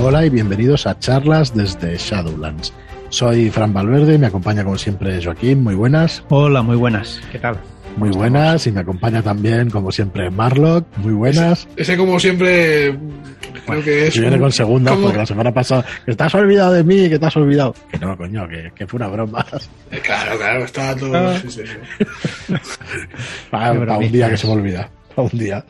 Hola y bienvenidos a charlas desde Shadowlands. Soy Fran Valverde y me acompaña como siempre Joaquín. Muy buenas. Hola, muy buenas. ¿Qué tal? Muy buenas y me acompaña también como siempre Marlock. Muy buenas. Ese, como siempre creo que es... Y viene con segunda porque la semana pasada que estás olvidado de mí, que te has olvidado. Que no, coño, que, fue una broma. Claro, claro, está todo... Ah. para, un día que se me olvida. Para un día.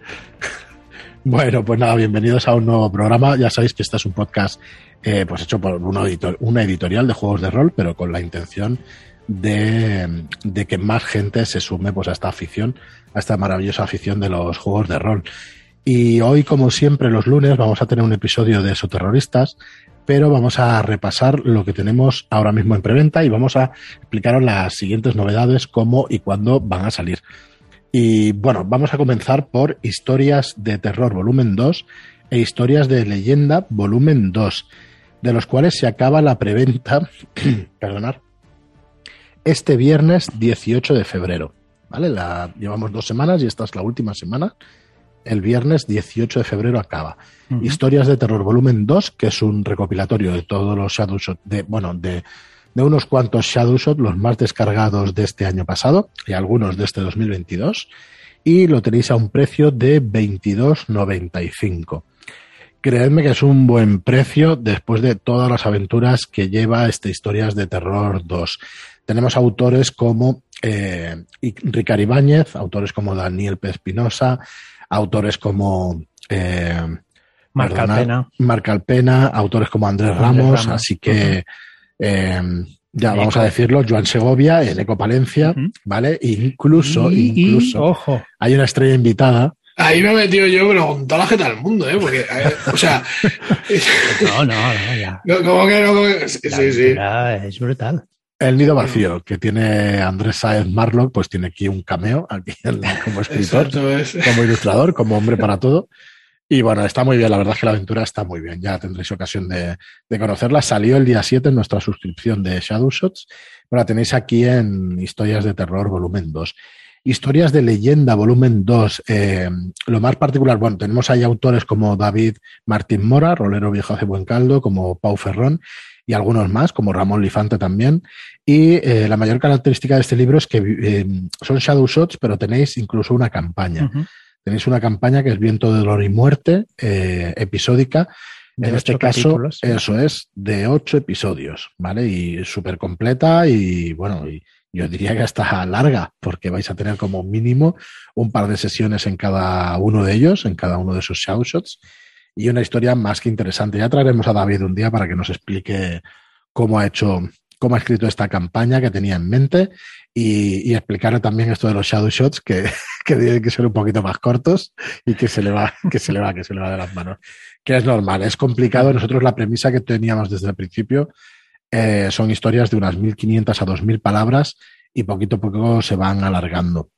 Bueno, pues nada, bienvenidos a un nuevo programa. Ya sabéis que este es un podcast eh, pues hecho por una editorial de juegos de rol, pero con la intención de, que más gente se sume pues, a esta afición, a esta maravillosa afición de los juegos de rol. Y hoy, como siempre, los lunes vamos a tener un episodio de Esoterroristas, pero vamos a repasar lo que tenemos ahora mismo en preventa y vamos a explicaros las siguientes novedades, cómo y cuándo van a salir. Y bueno, vamos a comenzar por Historias de Terror Volumen 2 e Historias de Leyenda Volumen 2, de los cuales se acaba la preventa, perdonar, este viernes 18 de febrero. ¿Vale? La, llevamos dos semanas y esta es la última semana. El viernes 18 de febrero acaba. Historias de Terror Volumen 2, que es un recopilatorio de todos los Shadowshot, de, bueno, de, de unos cuantos Shadowshot, los más descargados de este año pasado y algunos de este 2022. Y lo tenéis a un precio de 22,95. Creedme que es un buen precio después de todas las aventuras que lleva este Historias de Terror 2 tenemos autores como eh, Ricard Ibáñez, autores como Daniel Pespinosa, autores como eh, Marc Alpena. Alpena, autores como Andrés, Ramos, así que eh, ya vamos a decirlo, Joan Segovia, en Eco Palencia, ¿vale? Incluso, incluso ojo. hay una estrella invitada Ahí me he metido yo, pero con toda la jeta del mundo, ¿eh? Porque, o sea. no, no, no, ya. ¿Cómo que no? Sí, sí. Es brutal. El nido vacío que tiene Andrés Saez Marlock, pues tiene aquí un cameo, aquí como escritor, como ilustrador, como hombre para todo. Y bueno, está muy bien, la verdad es que la aventura está muy bien, ya tendréis ocasión de, conocerla. Salió el día 7 en nuestra suscripción de Shadow Shots, la tenéis aquí en Historias de Terror, volumen 2. Historias de leyenda, volumen 2. Eh, lo más particular, bueno, tenemos ahí autores como David Martín Mora, rolero viejo hace buen caldo, como Pau Ferrón, y algunos más, como Ramón Lifante también. Y eh, la mayor característica de este libro es que eh, son shadow shots, pero tenéis incluso una campaña. Tenéis una campaña que es Viento de Dolor y Muerte, eh, episódica. en este caso, eso es, de ocho episodios, ¿vale? Y súper completa y bueno, y yo diría que hasta larga, porque vais a tener como mínimo un par de sesiones en cada uno de ellos, en cada uno de esos shadow shots y una historia más que interesante. Ya traeremos a David un día para que nos explique cómo ha hecho, cómo ha escrito esta campaña que tenía en mente y, explicarle también esto de los shadow shots que, que tienen que ser un poquito más cortos y que se le va, que se le va, que se le va de las manos. Que es normal, es complicado. Nosotros la premisa que teníamos desde el principio eh, son historias de unas 1500 a 2000 palabras y poquito a poco se van alargando.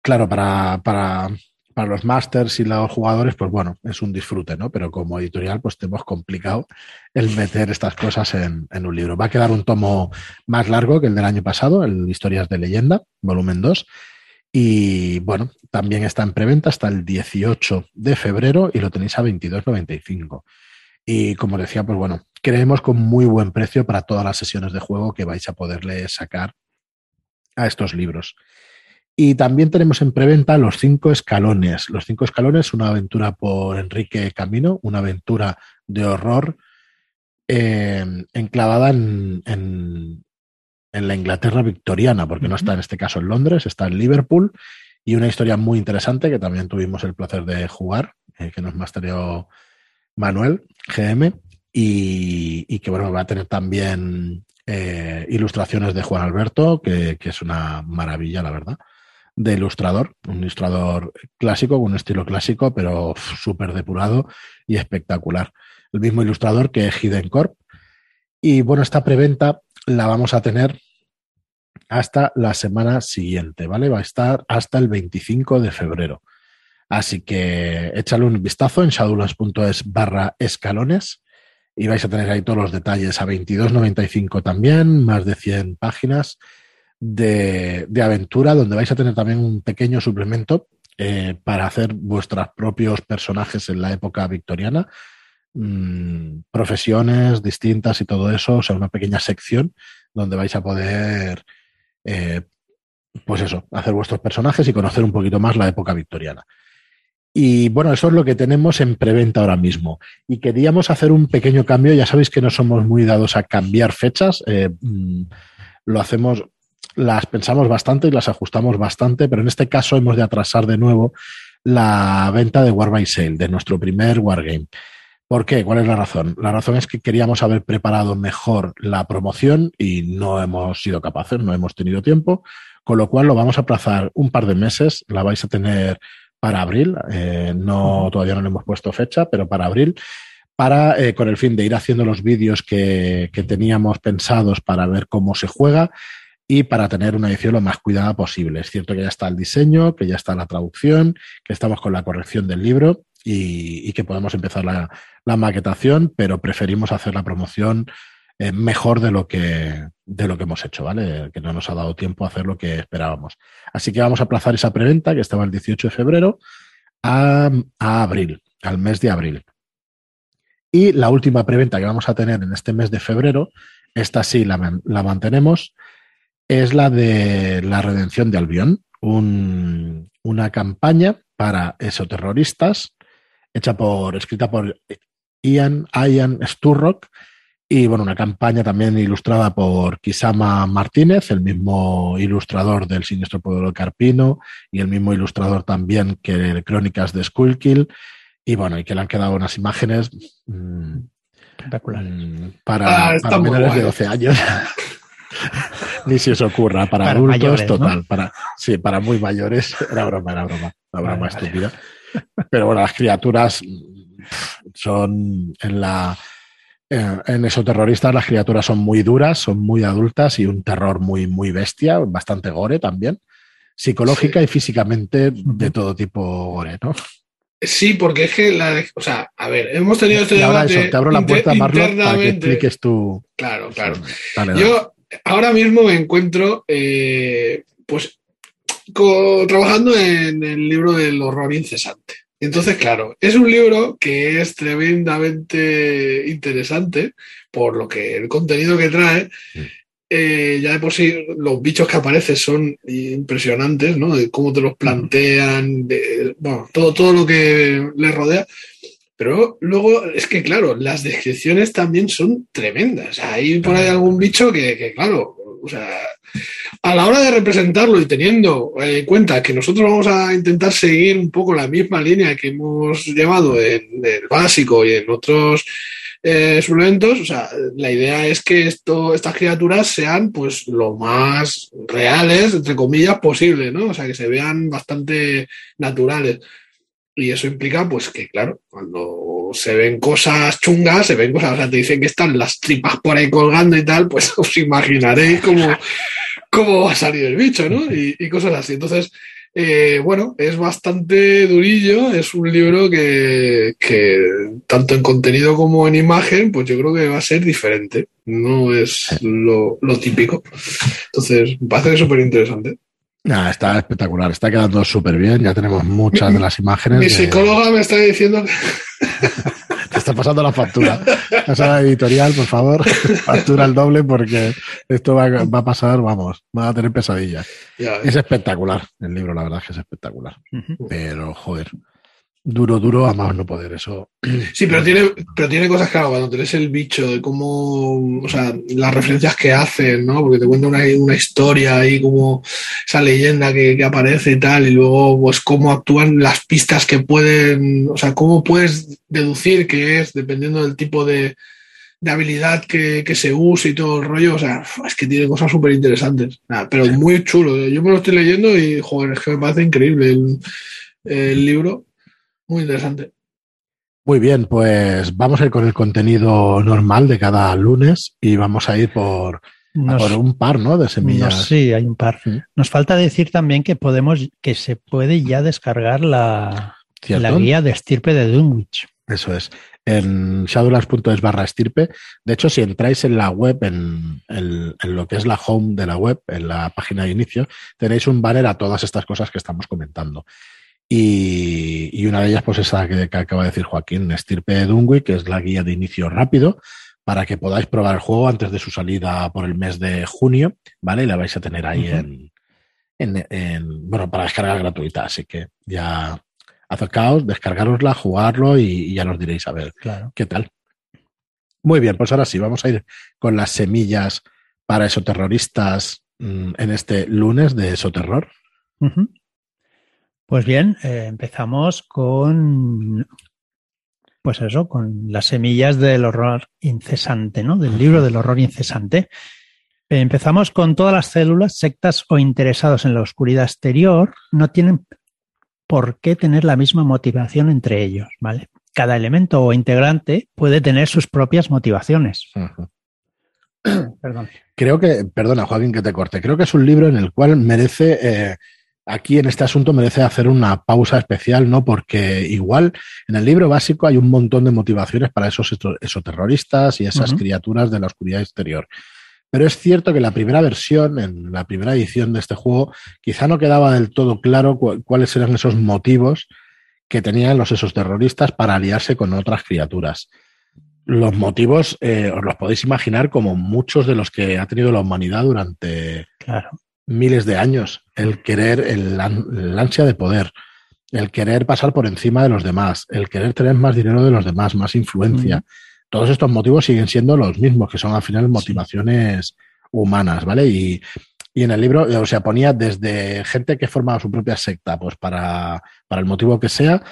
Claro, para, para, para los masters y los jugadores, pues bueno, es un disfrute, ¿no? Pero como editorial, pues te hemos complicado el meter estas cosas en, un libro. Va a quedar un tomo más largo que el del año pasado, el Historias de Leyenda, volumen 2. Y bueno, también está en preventa hasta el 18 de febrero y lo tenéis a 22.95. Y como decía, pues bueno, creemos con muy buen precio para todas las sesiones de juego que vais a poderle sacar a estos libros. Y también tenemos en preventa Los Cinco Escalones. Los Cinco Escalones, una aventura por Enrique Camino, una aventura de horror eh, enclavada en, en, la Inglaterra victoriana, porque no está en este caso en Londres, está en Liverpool. Y una historia muy interesante que también tuvimos el placer de jugar, eh, que nos mastereó Manuel, GM, y, que bueno, va a tener también eh, ilustraciones de Juan Alberto, que, que, es una maravilla, la verdad de ilustrador, un ilustrador clásico, con un estilo clásico, pero súper depurado y espectacular. El mismo ilustrador que Hidden Corp. Y bueno, esta preventa la vamos a tener hasta la semana siguiente, ¿vale? Va a estar hasta el 25 de febrero. Así que échale un vistazo en shadowlands.es barra escalones y vais a tener ahí todos los detalles a 22.95 también, más de 100 páginas de, aventura donde vais a tener también un pequeño suplemento eh, para hacer vuestros propios personajes en la época victoriana. Mm, profesiones distintas y todo eso, o sea, una pequeña sección donde vais a poder, eh, pues eso, hacer vuestros personajes y conocer un poquito más la época victoriana. Y bueno, eso es lo que tenemos en preventa ahora mismo. Y queríamos hacer un pequeño cambio. Ya sabéis que no somos muy dados a cambiar fechas. Eh, mm, lo hacemos, las pensamos bastante y las ajustamos bastante, pero en este caso hemos de atrasar de nuevo la venta de War by Sale, de nuestro primer Wargame. ¿Por qué? ¿Cuál es la razón? La razón es que queríamos haber preparado mejor la promoción y no hemos sido capaces, no hemos tenido tiempo, con lo cual lo vamos a aplazar un par de meses, la vais a tener para abril, eh, no todavía no le hemos puesto fecha, pero para abril, para eh, con el fin de ir haciendo los vídeos que, que teníamos pensados para ver cómo se juega y para tener una edición lo más cuidada posible. Es cierto que ya está el diseño, que ya está la traducción, que estamos con la corrección del libro y, que podemos empezar la, maquetación, pero preferimos hacer la promoción eh, mejor de lo, que, de lo que hemos hecho, ¿vale? Que no nos ha dado tiempo a hacer lo que esperábamos. Así que vamos a aplazar esa preventa, que estaba el 18 de febrero, a, abril, al mes de abril. Y la última preventa que vamos a tener en este mes de febrero, esta sí la, mantenemos, es la de la redención de Albión, una campaña para esoterroristas hecha por, escrita por Ian, Ian Sturrock, y bueno, una campaña también ilustrada por Kisama Martínez, el mismo ilustrador del Siniestro Pueblo Carpino y el mismo ilustrador también que de Crónicas de Skullkill. Y bueno, y que le han quedado unas imágenes mmm, para, ah, menores de 12 años. Ni si os ocurra, para, adultos, total. Para, sí, para muy mayores, era broma, era broma, una broma estúpida. Pero bueno, las criaturas son en la. En esos terroristas las criaturas son muy duras, son muy adultas y un terror muy, muy bestia, bastante gore también, psicológica y físicamente de todo tipo gore, ¿no? Sí, porque es que, la, o sea, a ver, hemos tenido este debate. te abro la puerta, Marlon, para que expliques tú. Claro, claro. Yo ahora mismo me encuentro, eh, pues, trabajando en el libro del horror incesante. Entonces, claro, es un libro que es tremendamente interesante por lo que el contenido que trae. Eh, ya de por sí los bichos que aparecen son impresionantes, ¿no? De cómo te los plantean, de, bueno, todo, todo lo que les rodea. Pero luego es que, claro, las descripciones también son tremendas. Hay por ahí algún bicho que, que claro, o sea, a la hora de representarlo y teniendo en cuenta que nosotros vamos a intentar seguir un poco la misma línea que hemos llevado en el básico y en otros eh, suplementos, o sea, la idea es que esto, estas criaturas sean pues lo más reales, entre comillas, posible, ¿no? O sea, que se vean bastante naturales. Y eso implica, pues, que claro, cuando se ven cosas chungas, se ven cosas, o sea, te dicen que están las tripas por ahí colgando y tal, pues os imaginaréis cómo, cómo va a salir el bicho, ¿no? Y, cosas así. Entonces, eh, bueno, es bastante durillo, es un libro que, que, tanto en contenido como en imagen, pues yo creo que va a ser diferente, no es lo, lo típico. Entonces, me parece súper interesante está espectacular, está quedando súper bien, ya tenemos muchas de las imágenes. Mi psicóloga me está diciendo que... Te está pasando la factura. Pasa la editorial, por favor, factura el doble porque esto va, a pasar, vamos, va a tener pesadillas. es espectacular el libro, la verdad es que es espectacular. Pero, joder, duro, duro, a más no poder, eso. Sí, pero tiene, pero tiene cosas, claro, cuando tenés el bicho, de cómo, o sea, las referencias que hacen, ¿no? Porque te cuenta una, una historia ahí, como esa leyenda que, que, aparece y tal, y luego, pues, cómo actúan las pistas que pueden, o sea, cómo puedes deducir que es, dependiendo del tipo de, de habilidad que, que, se use y todo el rollo, o sea, es que tiene cosas súper interesantes, pero muy chulo. Yo me lo estoy leyendo y, joder, es que me parece increíble el, el libro muy interesante. Muy bien, pues vamos a ir con el contenido normal de cada lunes y vamos a ir por, por un par, ¿no? De semillas. sí, hay un par. Nos falta decir también que podemos, que se puede ya descargar la, la guía de estirpe de Dunwich. Eso es. En shadowlands.es barra estirpe. De hecho, si entráis en la web, en, en, lo que es la home de la web, en la página de inicio, tenéis un banner a todas estas cosas que estamos comentando. Y, una de ellas, pues esa que, acaba de decir Joaquín, Estirpe de Dunwich, que es la guía de inicio rápido, para que podáis probar el juego antes de su salida por el mes de junio, ¿vale? Y la vais a tener ahí en, en, bueno, para descargar gratuita. Así que ya acercaos, descargarosla, jugarlo y, ya nos diréis a ver qué tal. Muy bien, pues ahora sí, vamos a ir con las semillas para esoterroristas mm, en este lunes de esoterror. Pues bien, eh, empezamos con, pues eso, con las semillas del horror incesante, ¿no? Del libro del horror incesante. Empezamos con todas las células, sectas o interesados en la oscuridad exterior, no tienen por qué tener la misma motivación entre ellos, ¿vale? Cada elemento o integrante puede tener sus propias motivaciones. Perdón. Creo que, perdona Joaquín que te corte, creo que es un libro en el cual merece, eh, aquí en este asunto merece hacer una pausa especial, ¿no? Porque igual en el libro básico hay un montón de motivaciones para esos, esos terroristas y esas criaturas de la oscuridad exterior. Pero es cierto que la primera versión, en la primera edición de este juego, quizá no quedaba del todo claro cuáles eran esos motivos que tenían los esos terroristas para aliarse con otras criaturas. Los motivos eh, os los podéis imaginar como muchos de los que ha tenido la humanidad durante miles de años. El querer, el, ansia de poder, el querer pasar por encima de los demás, el querer tener más dinero de los demás, más influencia todos estos motivos siguen siendo los mismos, que son al final motivaciones humanas, ¿vale? Y, en el libro, o sea, ponía desde gente que formaba su propia secta, pues para, para el motivo que sea,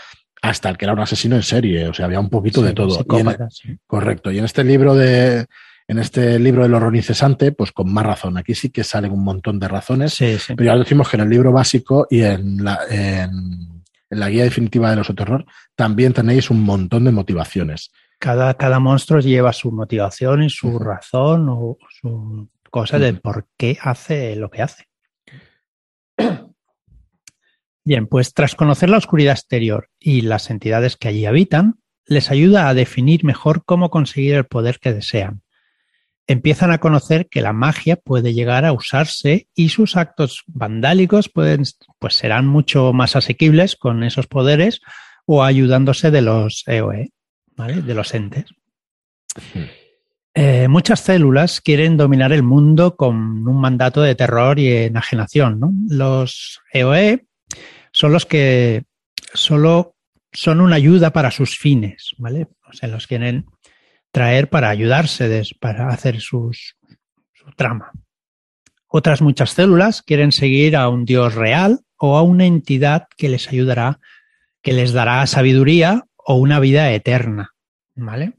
hasta el que era un asesino en serie, o sea, había un poquito de todo. Correcto. Y en este libro de, en este libro del horror incesante, pues con más razón. Aquí sí que salen un montón de razones, pero ya decimos que en el libro básico y en la, en, la guía definitiva de los terror también tenéis un montón de motivaciones. Cada, cada monstruo lleva su motivación y su razón o su cosa de por qué hace lo que hace. Bien, pues tras conocer la oscuridad exterior y las entidades que allí habitan, les ayuda a definir mejor cómo conseguir el poder que desean. Empiezan a conocer que la magia puede llegar a usarse y sus actos vandálicos pueden, pues serán mucho más asequibles con esos poderes o ayudándose de los EOE. De los entes. Eh, muchas células quieren dominar el mundo con un mandato de terror y enajenación. Los EOE son los que solo son una ayuda para sus fines, ¿vale? O sea, los quieren traer para ayudarse, para hacer sus, su trama. Otras muchas células quieren seguir a un dios real o a una entidad que les ayudará, que les dará sabiduría o una vida eterna. ¿Vale?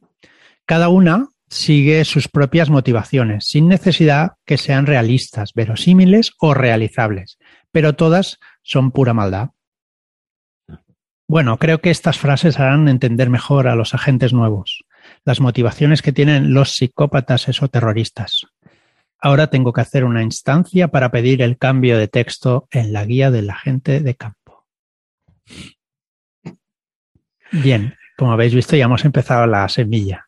Cada una sigue sus propias motivaciones, sin necesidad que sean realistas, verosímiles o realizables, pero todas son pura maldad. Bueno, creo que estas frases harán entender mejor a los agentes nuevos, las motivaciones que tienen los psicópatas esoterroristas. Ahora tengo que hacer una instancia para pedir el cambio de texto en la guía del agente de campo. Bien, como habéis visto, ya hemos empezado la semilla.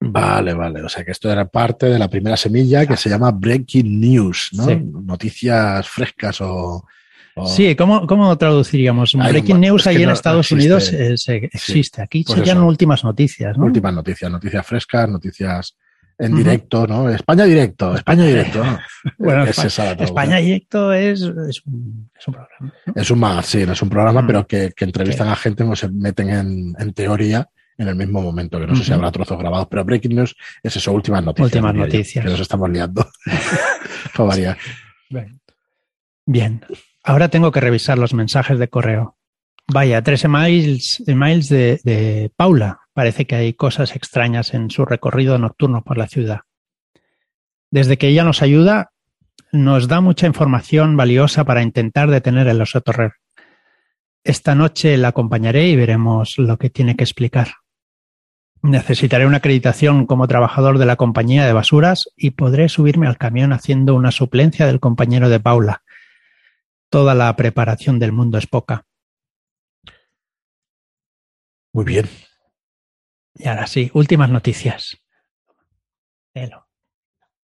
Vale, vale. O sea que esto era parte de la primera semilla que se llama Breaking News, ¿no? Noticias frescas o, Sí, ¿cómo, ¿cómo, traduciríamos? Breaking News ahí en Estados Unidos existe. Aquí pues serían últimas noticias, ¿no? Últimas noticias, noticias frescas, noticias en directo, ¿no? España directo, España directo. bueno, España, directo es, es, un, programa. Es un magazine, es un programa, pero que, entrevistan a gente, no se meten en, teoría en el mismo momento, que no sé si habrá trozos grabados, pero Breaking News es eso, últimas noticias. Últimas noticias. que nos estamos liando. Bien. Ahora tengo que revisar los mensajes de correo. Vaya, tres emails, emails de, Paula. Parece que hay cosas extrañas en su recorrido nocturno por la ciudad. Desde que ella nos ayuda, nos da mucha información valiosa para intentar detener el oso torrer. Esta noche la acompañaré y veremos lo que tiene que explicar. Necesitaré una acreditación como trabajador de la compañía de basuras y podré subirme al camión haciendo una suplencia del compañero de Paula. Toda la preparación del mundo es poca. Muy bien. Y ahora sí, últimas noticias.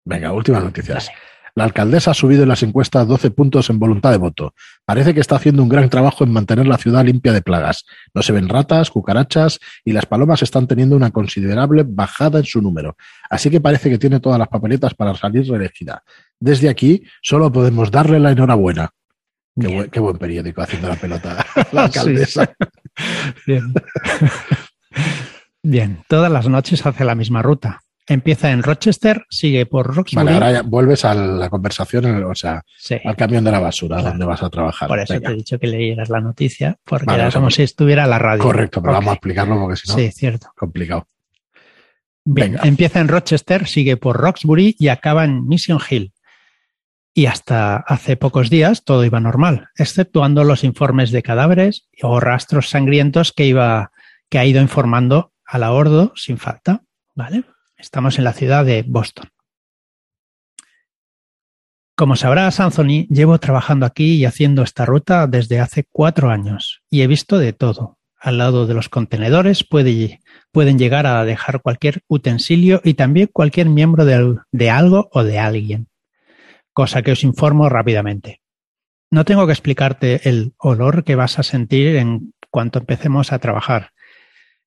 Venga, últimas noticias. La alcaldesa ha subido en las encuestas 12 puntos en voluntad de voto. Parece que está haciendo un gran trabajo en mantener la ciudad limpia de plagas. No se ven ratas, cucarachas y las palomas están teniendo una considerable bajada en su número. Así que parece que tiene todas las papeletas para salir reelegida. Desde aquí solo podemos darle la enhorabuena. Qué buen, periódico haciendo la pelota la alcaldesa. Bien. Bien, todas las noches hace la misma ruta. Empieza en Rochester, sigue por Roxbury. Vale, ahora ya vuelves a la conversación, o sea, al camión de la basura, donde vas a trabajar. Por eso te he dicho que leyeras la noticia, porque era como si estuviera la radio. Correcto, pero vamos a explicarlo porque si no. Sí, cierto. Complicado. Bien, empieza en Rochester, sigue por Roxbury y acaba en Mission Hill. Y hasta hace pocos días todo iba normal, exceptuando los informes de cadáveres o rastros sangrientos que, iba, que ha ido informando a la Ordo sin falta. ¿Vale? Estamos en la ciudad de Boston. Como sabrás, Anthony, llevo trabajando aquí y haciendo esta ruta desde hace cuatro años y he visto de todo. Al lado de los contenedores pueden llegar a dejar cualquier utensilio y también cualquier miembro de, de algo o de alguien, cosa que os informo rápidamente. No tengo que explicarte el olor que vas a sentir en cuanto empecemos a trabajar.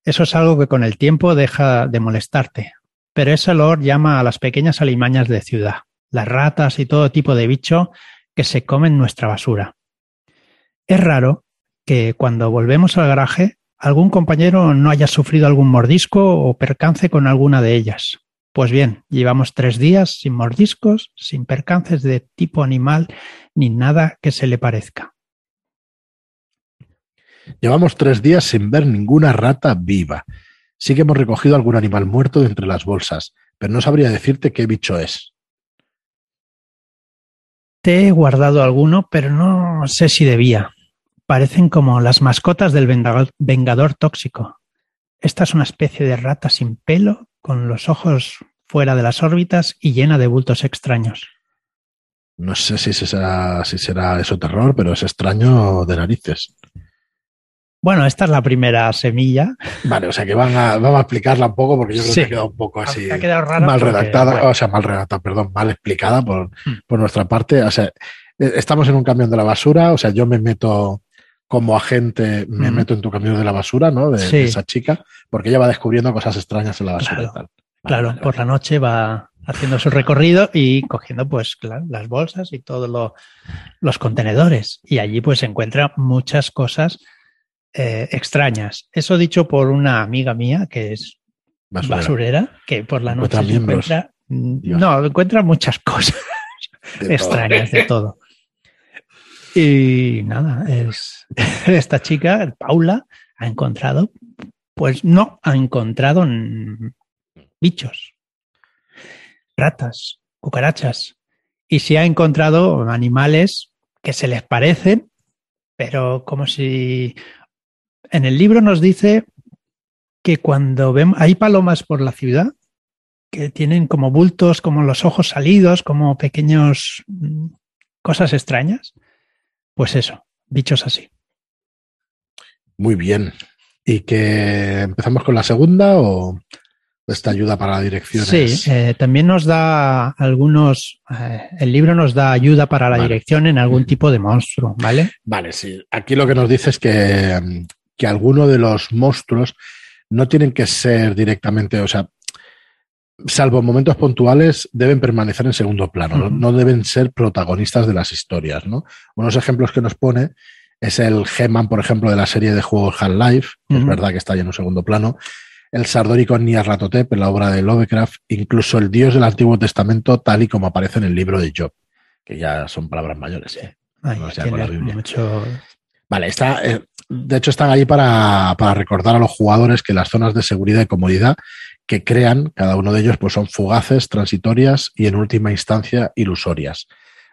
Eso es algo que con el tiempo deja de molestarte, pero ese olor llama a las pequeñas alimañas de ciudad, las ratas y todo tipo de bicho que se comen nuestra basura. Es raro que cuando volvemos al garaje algún compañero no haya sufrido algún mordisco o percance con alguna de ellas. Pues bien, llevamos tres días sin mordiscos, sin percances de tipo animal, ni nada que se le parezca. Llevamos tres días sin ver ninguna rata viva. Sí que hemos recogido algún animal muerto de entre las bolsas, pero no sabría decirte qué bicho es. Te he guardado alguno, pero no sé si debía. Parecen como las mascotas del vengador, tóxico. Esta es una especie de rata sin pelo, con los ojos fuera de las órbitas y llena de bultos extraños. No sé si será, si será eso terror, pero es extraño de narices. Bueno, esta es la primera semilla. Vale, o sea que van a, vamos a explicarla un poco porque yo creo que ha quedado un poco así. Ha quedado raro mal redactada, o sea, mal redactada, perdón, mal explicada por, hmm. por nuestra parte. O sea, e, estamos en un camión de la basura, o sea, yo me meto como agente, me meto en tu camión de la basura, ¿no? De, esa chica, porque ella va descubriendo cosas extrañas en la basura claro, y tal. claro, por la noche va haciendo su recorrido y cogiendo, pues, claro, las bolsas y todos los contenedores. Y allí, pues, encuentra muchas cosas eh, extrañas. Eso dicho por una amiga mía que es basurera, que por la noche encuentra, no, encuentra muchas cosas extrañas de todo. Y nada, es esta chica, Paula, ha encontrado, pues no, ha encontrado bichos, ratas, cucarachas, y si ha encontrado animales que se les parecen, pero como si en el libro nos dice que cuando vemos, hay palomas por la ciudad que tienen como bultos, como los ojos salidos, como pequeños mm, cosas extrañas. Pues eso, bichos así. Muy bien. ¿Y que empezamos con la segunda o esta ayuda para la dirección? Sí, eh, también nos da algunos, eh, el libro nos da ayuda para la dirección en algún tipo de monstruo, ¿vale? Vale, sí. Aquí lo que nos dice es que que alguno de los monstruos no tienen que ser directamente, o sea, salvo en momentos puntuales, deben permanecer en segundo plano, no, deben ser protagonistas de las historias, ¿no? Unos ejemplos que nos pone es el G-Man, por ejemplo, de la serie de juegos Half-Life, que es verdad que está ahí en un segundo plano, el Sardórico Nyarlathotep en la obra de Lovecraft, incluso el dios del Antiguo Testamento, tal y como aparece en el libro de Job, que ya son palabras mayores. ¿eh? Vale, está, eh, de hecho están ahí para, recordar a los jugadores que las zonas de seguridad y comodidad que crean, cada uno de ellos, pues son fugaces, transitorias y en última instancia ilusorias.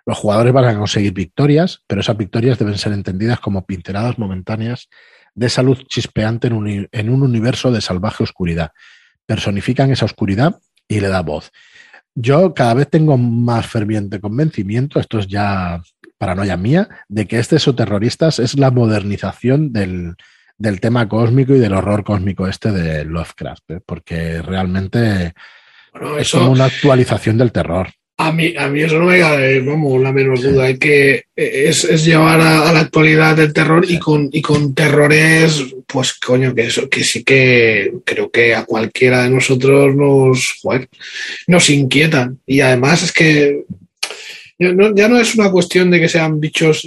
Los jugadores van a conseguir victorias, pero esas victorias deben ser entendidas como pinceladas momentáneas de salud chispeante en un, en un universo de salvaje oscuridad. Personifican esa oscuridad y le da voz. Yo cada vez tengo más ferviente convencimiento, esto es ya paranoia mía, de que este Exoterroristas es la modernización del, tema cósmico y del horror cósmico este de Lovecraft, ¿eh? porque realmente es como una actualización del terror. A mí, a mí eso no me cabe, vamos, la menos duda. Hay que es, llevar a, la actualidad el terror y con, y con terrores, pues coño, que eso, que sí que creo que a cualquiera de nosotros nos, nos inquietan. Y además es que ya no es una cuestión de que sean bichos,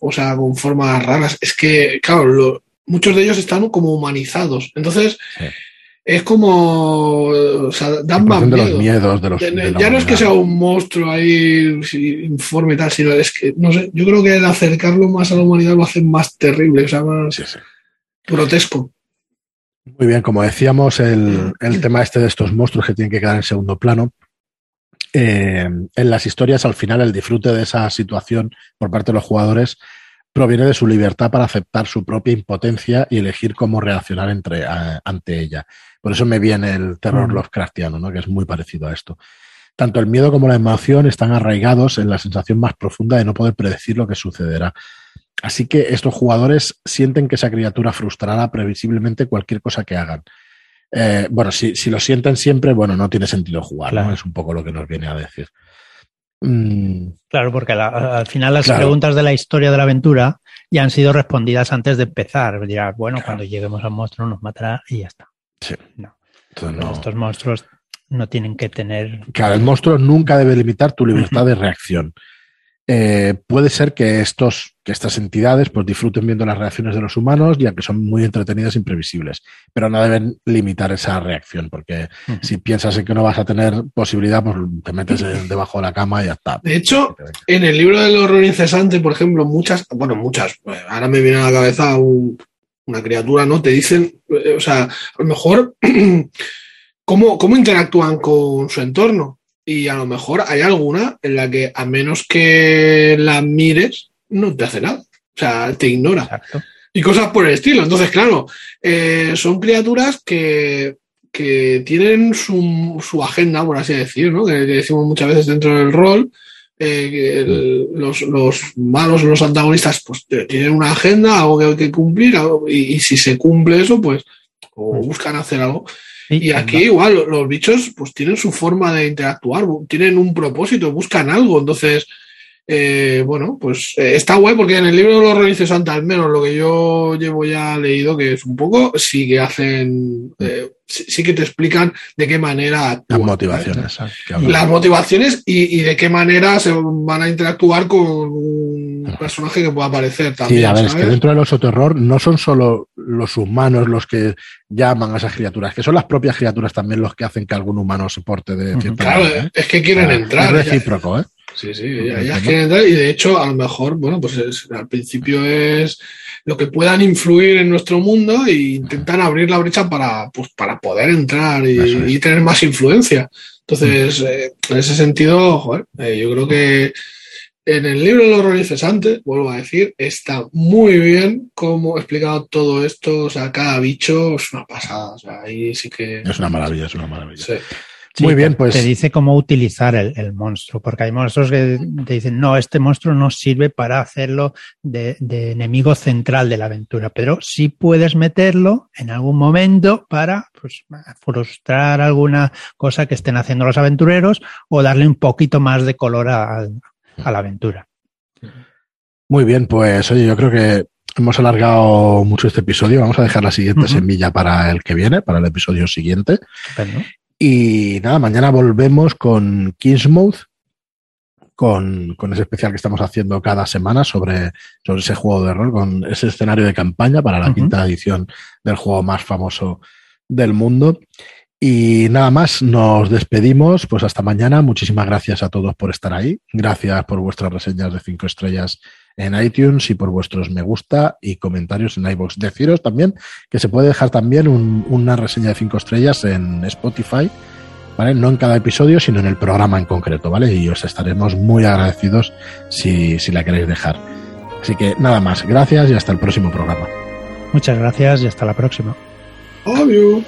o sea, con formas raras, es que, claro, muchos de ellos están como humanizados. Entonces, es como. O sea, dan más miedo. los miedos de los. ya no es que sea un monstruo ahí informe y tal, sino es que, no sé, yo creo que el acercarlo más a la humanidad lo hace más terrible, o sea, más grotesco. Muy bien, como decíamos, el, el, tema este de estos monstruos que tienen que quedar en segundo plano. Eh, en las historias, al final, el disfrute de esa situación por parte de los jugadores proviene de su libertad para aceptar su propia impotencia y elegir cómo reaccionar entre, ante ella. Por eso me viene el terror. Lovecraftiano, ¿no? que es muy parecido a esto. Tanto el miedo como la emoción están arraigados en la sensación más profunda de no poder predecir lo que sucederá. Así que estos jugadores sienten que esa criatura frustrará previsiblemente cualquier cosa que hagan. Eh, bueno, si, lo sienten siempre, bueno, no tiene sentido jugar, Es un poco lo que nos viene a decir. Mm. Claro, porque al final las preguntas de la historia de la aventura ya han sido respondidas antes de empezar. Dirá, bueno, cuando lleguemos al monstruo nos matará y ya está. Sí. No. Estos monstruos no tienen que tener. Claro, el monstruo nunca debe limitar tu libertad de reacción. Eh, puede ser que, estos, que estas entidades pues, disfruten viendo las reacciones de los humanos, ya que son muy entretenidas e imprevisibles, pero no deben limitar esa reacción, porque si piensas en que no vas a tener posibilidad, pues te metes debajo de la cama y ya está. De hecho, en el libro del horror incesante, por ejemplo, muchas, bueno, muchas, pues, ahora me viene a la cabeza una criatura, ¿no? Te dicen, eh, o sea, a lo mejor, ¿cómo, cómo interactúan con su entorno? Y a lo mejor hay alguna en la que a menos que la mires, no te hace nada. O sea, te ignora. Y cosas por el estilo. Entonces, claro, eh, son criaturas que, tienen su, agenda, por así decir, ¿no? Que, decimos muchas veces dentro del rol. Eh, los, los, malos, los antagonistas, pues tienen una agenda, algo que hay que cumplir, y, y, si se cumple eso, pues o buscan hacer algo y aquí igual los bichos pues tienen su forma de interactuar, tienen un propósito, buscan algo. Entonces, eh, bueno, pues eh, está guay porque en el libro de los Reyes Santa, al menos lo que yo llevo ya leído, que es un poco, sí que hacen, eh, sí, que te explican de qué manera... Las motivaciones. Las motivaciones y, de qué manera se van a interactuar con un personaje que pueda aparecer también. Sí, a ver, es que dentro del oso terror no son solo los humanos los que llaman a esas criaturas, que son las propias criaturas también los que hacen que algún humano se porte de cierta Claro, es que quieren entrar. Es recíproco, ¿eh? Sí, sí, ya, quieren entrar y de hecho a lo mejor, bueno, pues al principio es lo que puedan influir en nuestro mundo e intentan abrir la brecha para, pues, para poder entrar y, tener más influencia. Entonces, eh, en ese sentido, joder, eh, yo creo que en el libro de los horror incesante, vuelvo a decir, está muy bien cómo explicado todo esto. O sea, cada bicho es una pasada. O sea, ahí sí que. Es una maravilla, es una maravilla. Sí. Muy bien, pues. Te dice cómo utilizar el, monstruo, porque hay monstruos que te dicen, no, este monstruo no sirve para hacerlo de, enemigo central de la aventura, pero sí puedes meterlo en algún momento para pues, frustrar alguna cosa que estén haciendo los aventureros o darle un poquito más de color a, la aventura. Muy bien, pues oye, yo creo que hemos alargado mucho este episodio. Vamos a dejar la siguiente semilla para el que viene, para el episodio siguiente. Y nada, mañana volvemos con Kingsmouth, con, con, ese especial que estamos haciendo cada semana sobre, sobre ese juego de rol, con ese escenario de campaña para la quinta edición del juego más famoso del mundo. Y nada más, nos despedimos, pues hasta mañana. Muchísimas gracias a todos por estar ahí. Gracias por vuestras reseñas de cinco estrellas en iTunes y por vuestros me gusta y comentarios en iBox. Deciros también que se puede dejar también una reseña de cinco estrellas en Spotify, ¿vale? No en cada episodio, sino en el programa en concreto, ¿vale? Y os estaremos muy agradecidos si, si la queréis dejar. Así que nada más, gracias y hasta el próximo programa. Muchas gracias y hasta la próxima. Adiós.